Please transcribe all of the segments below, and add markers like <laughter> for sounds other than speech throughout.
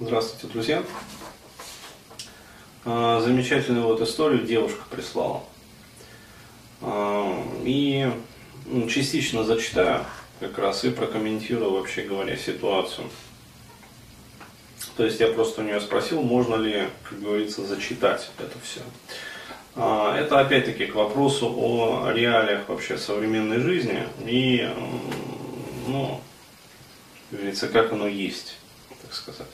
Здравствуйте, друзья. А, замечательную вот историю девушка прислала. А, и ну, частично зачитаю как раз и прокомментирую вообще говоря ситуацию. То есть я просто у нее спросил, можно ли, как говорится, зачитать это все. А, это опять-таки к вопросу о реалиях вообще современной жизни и, ну, как говорится, как оно есть, так сказать.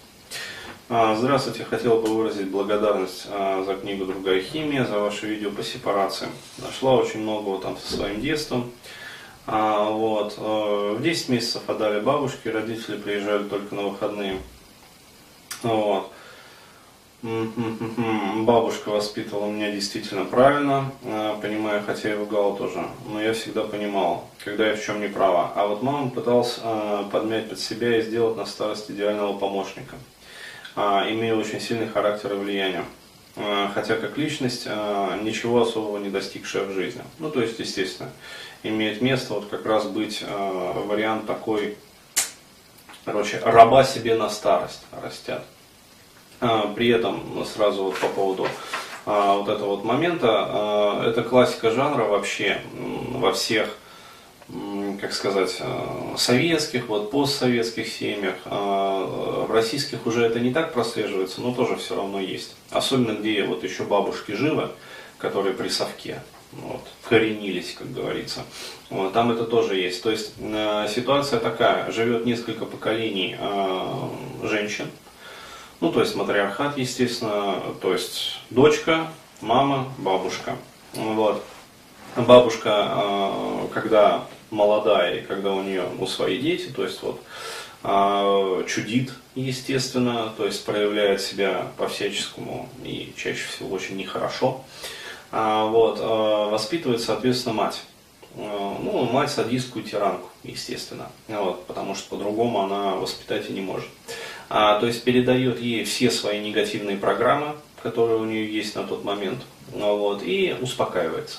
А, здравствуйте, хотел бы выразить благодарность а, за книгу «Другая химия», за ваше видео по сепарации. Нашла очень много там со своим детством. Вот. Э, в 10 месяцев отдали бабушке, родители приезжали только на выходные. Вот. Бабушка воспитывала меня действительно правильно, понимаю, хотя и ругала тоже, но я всегда понимал, когда я в чем не права. А вот мама пыталась подмять под себя и сделать на старость идеального помощника, а, имея очень сильный характер и влияние. Э, хотя как личность ничего особого не достигшая в жизни. Ну, то есть, естественно, имеет место вот как раз быть вариант такой, короче, раба себе на старость растят. А, при этом сразу вот по поводу а, вот этого вот момента, а, это классика жанра вообще во всех, как сказать, советских, вот постсоветских семьях. В российских уже это не так прослеживается, но тоже все равно есть. Особенно где вот еще бабушки живы, которые при совке вот, коренились, как говорится. Вот, там это тоже есть. То есть э, ситуация такая, живет несколько поколений э, женщин, ну, то есть матриархат, естественно, то есть дочка, мама, бабушка. Вот. Бабушка, а, когда молодая и когда у нее ну, свои дети, то есть вот а, чудит, естественно, то есть проявляет себя по-всяческому и чаще всего очень нехорошо. А, вот, воспитывает, соответственно, мать. Ну, мать садистскую тиранку, естественно, вот, потому что по-другому она воспитать и не может а, то есть передает ей все свои негативные программы, которые у нее есть на тот момент, вот, и успокаивается.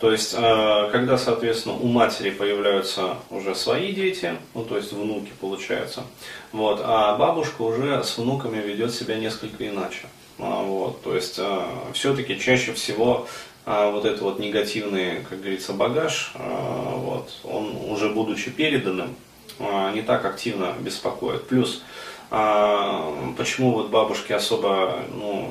То есть, э, когда, соответственно, у матери появляются уже свои дети, ну, то есть внуки получается, вот, а бабушка уже с внуками ведет себя несколько иначе. А, вот, то есть, э, все-таки чаще всего э, вот этот вот негативный, как говорится, багаж, вот, он уже будучи переданным, не так активно беспокоит. Плюс почему вот бабушки особо, ну,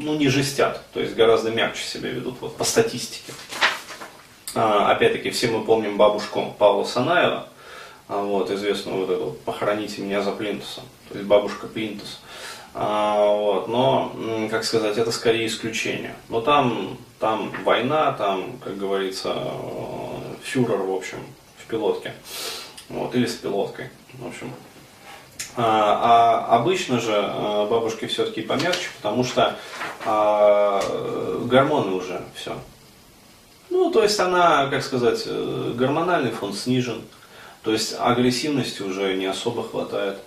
ну, не жестят, то есть гораздо мягче себя ведут, вот по статистике. А, опять-таки, все мы помним бабушку Павла Санаева, а, вот, известную вот эту «Похороните меня за плинтусом», то есть бабушка Плинтус. А, вот, но, как сказать, это скорее исключение. Но там, там война, там, как говорится, фюрер, в общем, в пилотке вот, или с пилоткой, в общем. А, а обычно же а, бабушки все-таки помягче, потому что а, гормоны уже все. Ну, то есть она, как сказать, э, гормональный фон снижен, то есть агрессивности уже не особо хватает.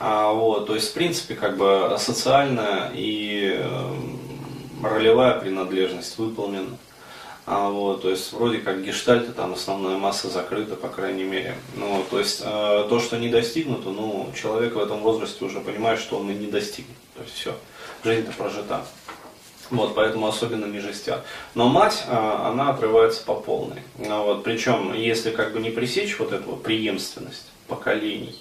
А, вот, то есть, в принципе, как бы социальная и э, ролевая принадлежность выполнена. А, вот, то есть вроде как гештальты, там основная масса закрыта, по крайней мере. Ну, то есть э, то, что не достигнуто, ну, человек в этом возрасте уже понимает, что он и не достигнет. То есть все, жизнь-то прожита. Вот, поэтому особенно не жестят. Но мать, э, она отрывается по полной. Вот, причем, если как бы не пресечь вот эту преемственность поколений,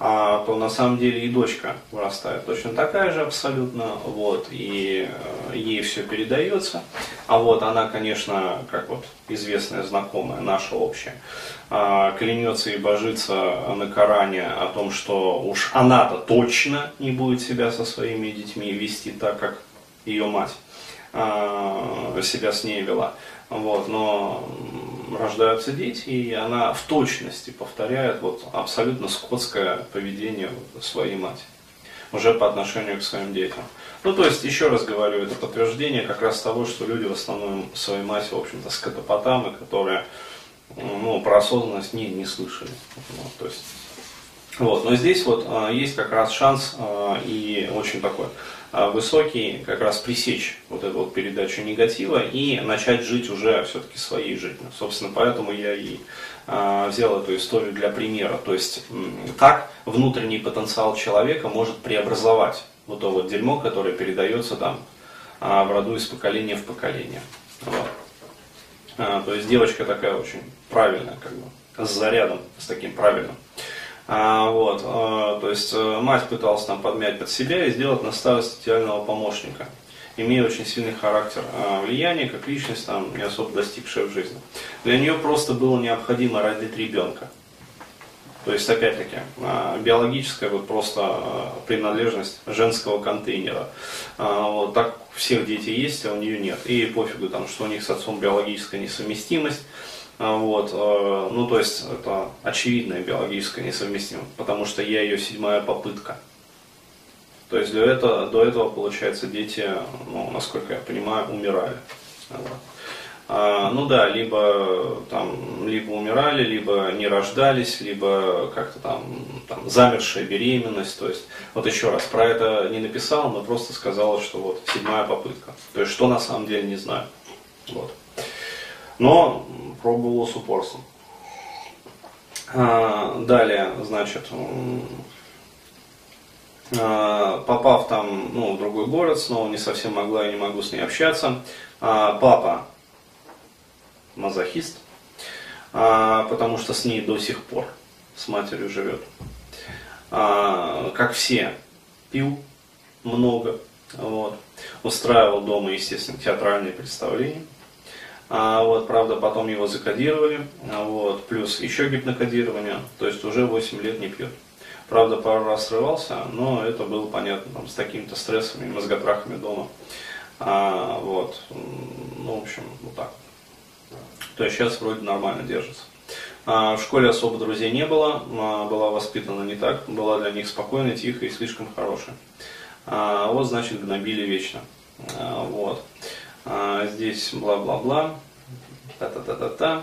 а, то на самом деле и дочка вырастает точно такая же абсолютно, вот, и э, ей все передается. А вот она, конечно, как вот известная знакомая, наша общая, э, клянется и божится на Коране о том, что уж она-то точно не будет себя со своими детьми вести так, как ее мать э, себя с ней вела. Вот, но рождаются дети, и она в точности повторяет вот абсолютно скотское поведение своей матери уже по отношению к своим детям. Ну, то есть, еще раз говорю, это подтверждение как раз того, что люди в основном своей мать, в общем-то, скотопотамы, которые ну, про осознанность не, не слышали. Вот, то есть, вот, но здесь вот а, есть как раз шанс а, и очень такой а, высокий как раз пресечь вот эту вот передачу негатива и начать жить уже все-таки своей жизнью. Собственно, поэтому я и взял эту историю для примера. То есть, как внутренний потенциал человека может преобразовать вот то вот дерьмо, которое передается там в роду из поколения в поколение. Вот. А, то есть девочка такая очень правильная, как бы, с зарядом, с таким правильным. А, вот, а, то есть э, мать пыталась там подмять под себя и сделать на старость идеального помощника, имея очень сильный характер а, влияния, как личность, там, не особо достигшая в жизни. Для нее просто было необходимо родить ребенка. То есть, опять-таки, а, биологическая вот просто а, принадлежность женского контейнера. А, вот так всех дети есть, а у нее нет. И пофигу, там, что у них с отцом биологическая несовместимость. Вот, ну, то есть, это очевидная биологическая несовместимость, потому что я ее седьмая попытка. То есть, для этого, до этого, получается, дети, ну, насколько я понимаю, умирали. А, ну да, либо там, либо умирали, либо не рождались, либо как-то там, там замершая беременность. То есть, вот еще раз, про это не написал, но просто сказал, что вот седьмая попытка. То есть, что на самом деле не знаю. Вот. Но пробовал с упорством. А, далее, значит, а, попав там ну, в другой город, снова не совсем могла и не могу с ней общаться. А, папа мазохист, потому что с ней до сих пор, с матерью живет. Как все, пил много, вот. устраивал дома, естественно, театральные представления. А, вот, правда, потом его закодировали, а, вот, плюс еще гипнокодирование, то есть уже 8 лет не пьет. Правда, пару раз срывался, но это было понятно, там, с такими-то стрессами, мозготрахами дома. А, вот, ну, в общем, вот так то есть сейчас вроде нормально держится. А, в школе особо друзей не было, а, была воспитана не так, была для них спокойной, тихой и слишком хорошей. А, вот значит гнобили вечно. Вот. Здесь бла-бла-бла, та-та-та-та-та.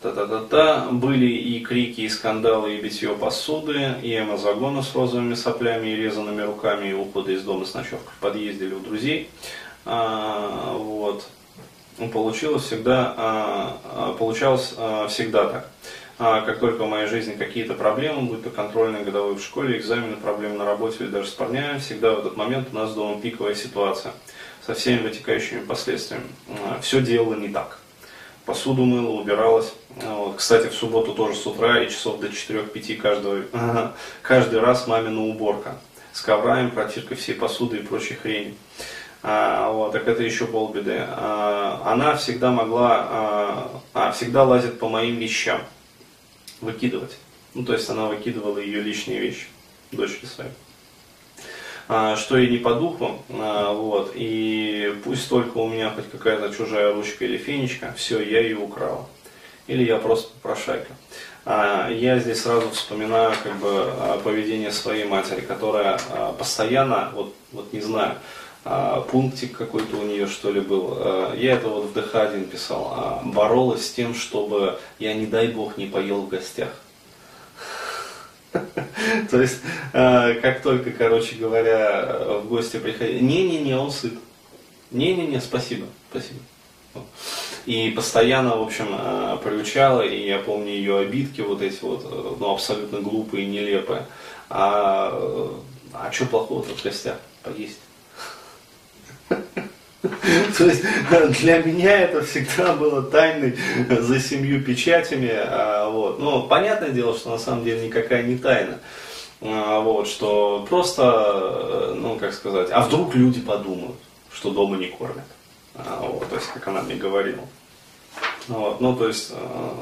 Та-та-та-та. Были и крики, и скандалы, и битье посуды, и эмозагоны с розовыми соплями, и резанными руками, и уходы из дома с ночевкой в подъезде или у друзей. А, вот получилось всегда, а, а, получалось а, всегда так. Как только в моей жизни какие-то проблемы, будь то контрольные годовые в школе, экзамены, проблемы на работе или даже с парнями, всегда в этот момент у нас дома пиковая ситуация со всеми вытекающими последствиями. Все делала не так. Посуду мыла, убиралась. Вот. Кстати, в субботу тоже с утра и часов до 4-5 каждого, каждый раз мамина уборка. С коврами, протиркой всей посуды и прочей хрени а, вот, так это еще полбеды. А, она всегда могла, а, а, всегда лазит по моим вещам, выкидывать. Ну, то есть она выкидывала ее личные вещи, дочери своей. А, что ей не по духу, а, вот, и пусть только у меня хоть какая-то чужая ручка или фенечка, все, я ее украла. Или я просто попрошайка. А, я здесь сразу вспоминаю как бы поведение своей матери, которая постоянно, вот, вот не знаю, а, пунктик какой-то у нее что ли был. А, я это вот в ДХ-1 писал. А, боролась с тем, чтобы я, не дай бог, не поел в гостях. То есть, как только, короче говоря, в гости приходили, не-не-не, он сыт. Не-не-не, спасибо, спасибо. И постоянно, в общем, приучала, и я помню ее обидки вот эти вот, ну, абсолютно глупые, нелепые. А, а что плохого-то в гостях? Поесть. То есть для меня это всегда было тайной за семью печатями. А, вот. Но понятное дело, что на самом деле никакая не тайна. А, вот, что просто, ну как сказать, а вдруг люди подумают, что дома не кормят. А, вот, то есть, как она мне говорила. Вот, ну, то есть,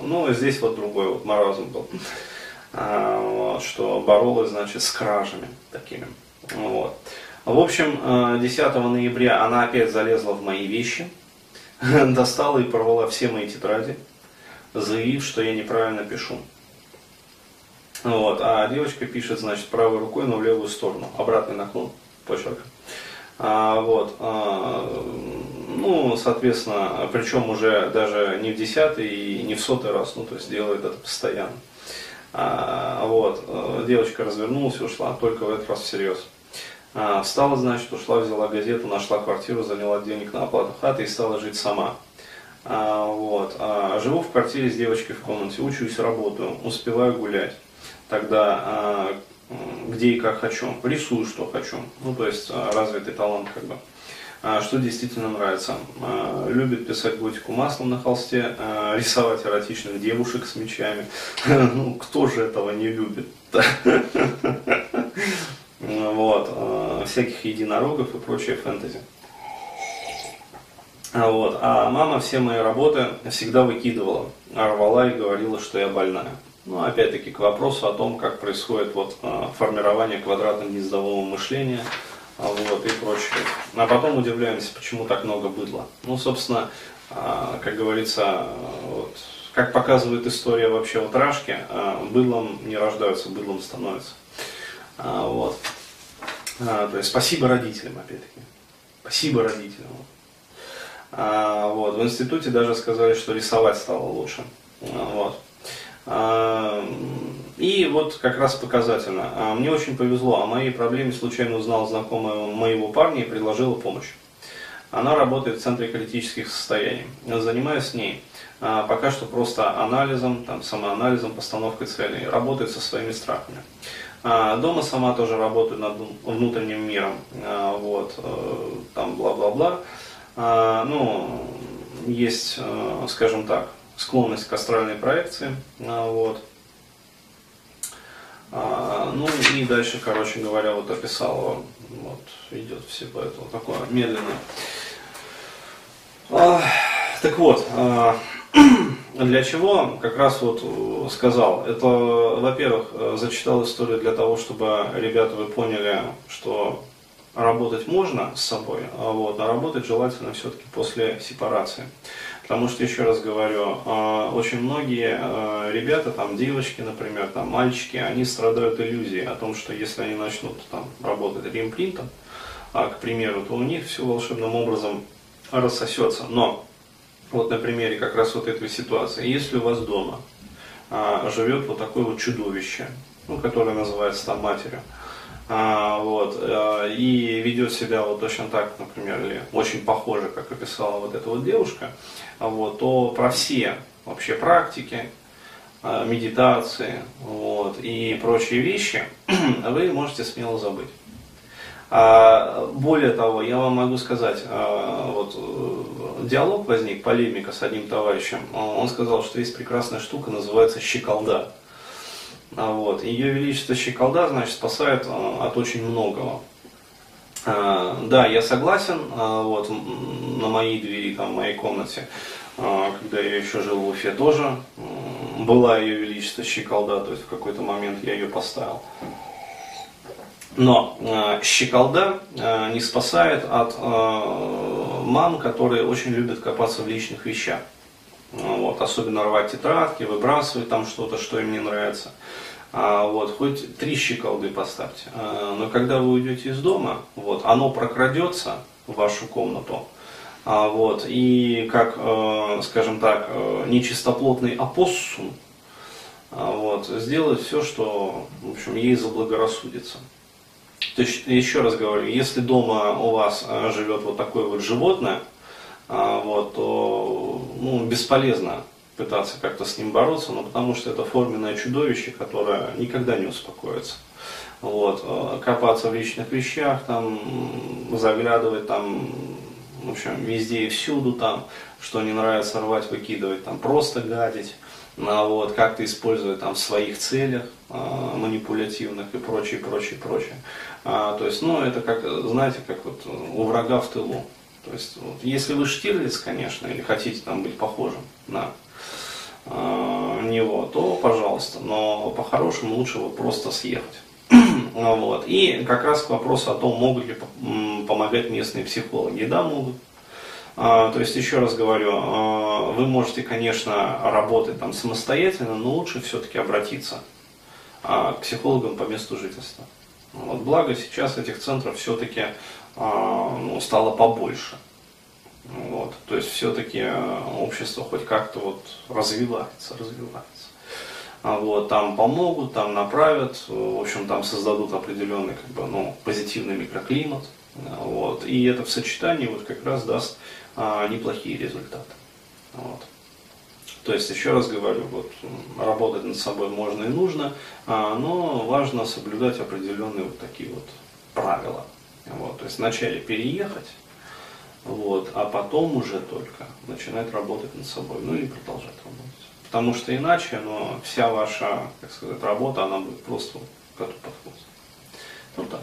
ну, здесь вот другой вот маразм был. Вот, что боролась, значит, с кражами такими. Вот. В общем, 10 э, ноября она опять залезла в мои вещи, <laughs> достала и порвала все мои тетради, заявив, что я неправильно пишу. Вот. А девочка пишет, значит, правой рукой, но в левую сторону, обратный наклон почерка. А, вот, а, ну, соответственно, причем уже даже не в десятый и не в сотый раз, ну, то есть делает это постоянно. А, вот, э, девочка развернулась и ушла, только в этот раз всерьез. А, встала, значит, ушла, взяла газету, нашла квартиру, заняла денег на оплату хаты и стала жить сама. А, вот. А, живу в квартире с девочкой в комнате, учусь, работаю, успеваю гулять. Тогда где и как хочу, рисую, что хочу. Ну, то есть развитый талант как бы. Что действительно нравится. Любит писать готику маслом на холсте, рисовать эротичных девушек с мечами. <laughs> Ну, кто же этого не любит? <laughs> Вот. А, всяких единорогов и прочее фэнтези. А, вот. А мама все мои работы всегда выкидывала, рвала и говорила, что я больная. Ну, опять-таки, к вопросу о том, как происходит вот, а, формирование квадратно-гнездового мышления а, вот, и прочее. А потом удивляемся, почему так много быдла. Ну, собственно, как говорится, вот, как показывает история вообще вот Рашки, быдлом не рождаются, быдлом становятся. Вот. То есть спасибо родителям, опять-таки. Спасибо родителям. А, вот. В институте даже сказали, что рисовать стало лучше. А. А, и вот как раз показательно. А, мне очень повезло. О моей проблеме случайно узнал знакомая моего парня и предложила помощь. Она работает в центре критических состояний. Занимаюсь с ней а, пока что просто анализом, там, самоанализом, постановкой целей. Работает со своими страхами. А, дома сама тоже работаю над внутренним миром. А, вот, э, там бла-бла-бла. А, ну, есть, э, скажем так, склонность к астральной проекции. Вот. Ну и дальше, короче говоря, вот описал, вот идет все по этому такое медленное. Так вот, <clears throat> для чего как раз вот сказал, это, во-первых, э, зачитал историю для того, чтобы ребята вы поняли, что работать можно с собой, а вот, а работать желательно все-таки после сепарации. Потому что, еще раз говорю, а, очень многие ребята, там, девочки, например, там, мальчики, они страдают иллюзией о том, что если они начнут там, работать римплинтом, а, к примеру, то у них все волшебным образом рассосется. Но вот на примере как раз вот этой ситуации, если у вас дома живет вот такое вот чудовище, ну, которое называется там матерью, а, вот, а, и ведет себя вот точно так, например, или очень похоже, как описала вот эта вот девушка, вот, то про все вообще практики, а, медитации вот, и прочие вещи <clears throat> вы можете смело забыть. А, более того, я вам могу сказать, а, вот э, диалог возник, полемика с одним товарищем. Он сказал, что есть прекрасная штука, называется щеколда. А, вот. Ее Величество Щеколда, значит, спасает а, от очень многого. А, да, я согласен, вот, на моей двери, там, в моей комнате, когда я еще жил в Уфе, тоже была ее Величество Щеколда, то есть в какой-то момент я ее поставил. Но э, щеколда э, не спасает от э, мам, которые очень любят копаться в личных вещах. Вот, особенно рвать тетрадки, выбрасывать там что-то, что им не нравится. А, вот, хоть три щеколды поставьте. А, но когда вы уйдете из дома, вот, оно прокрадется в вашу комнату. А, вот, и как, э, скажем так, э, нечистоплотный опоссум, а, вот, сделает все, что в общем, ей заблагорассудится. То есть, еще раз говорю, если дома у вас э, живет вот такое вот животное, а, вот, то ну, бесполезно пытаться как-то с ним бороться, но потому что это форменное чудовище, которое никогда не успокоится. Вот, э, копаться в личных вещах, там, заглядывать там, в общем, везде и всюду, там, что не нравится рвать, выкидывать, там, просто гадить, ну, вот, как-то использовать там в своих целях э, манипулятивных и прочее, прочее, прочее. А, то есть, ну, это как, знаете, как вот у врага в тылу. То есть, вот, если вы Штирлиц, конечно, или хотите там быть похожим на э, него, то пожалуйста. Но по-хорошему лучше вот просто съехать. <clears throat> вот. И как раз к вопросу о том, могут ли помогать местные психологи. Да, могут. А, то есть, еще раз говорю, а, вы можете, конечно, работать там самостоятельно, но лучше все-таки обратиться а, к психологам по месту жительства. Вот, благо сейчас этих центров все-таки ну, стало побольше. Вот. То есть все-таки общество хоть как-то вот развивается, развивается. Вот, там помогут, там направят, в общем, там создадут определенный как бы, ну, позитивный микроклимат. Вот. И это в сочетании вот как раз даст а, неплохие результаты. Вот. То есть, еще раз говорю, вот, работать над собой можно и нужно, а, но важно соблюдать определенные вот такие вот правила. Вот, то есть вначале переехать, вот, а потом уже только начинать работать над собой, ну или продолжать работать. Потому что иначе ну, вся ваша, как сказать, работа, она будет просто коту под хвост. Ну так.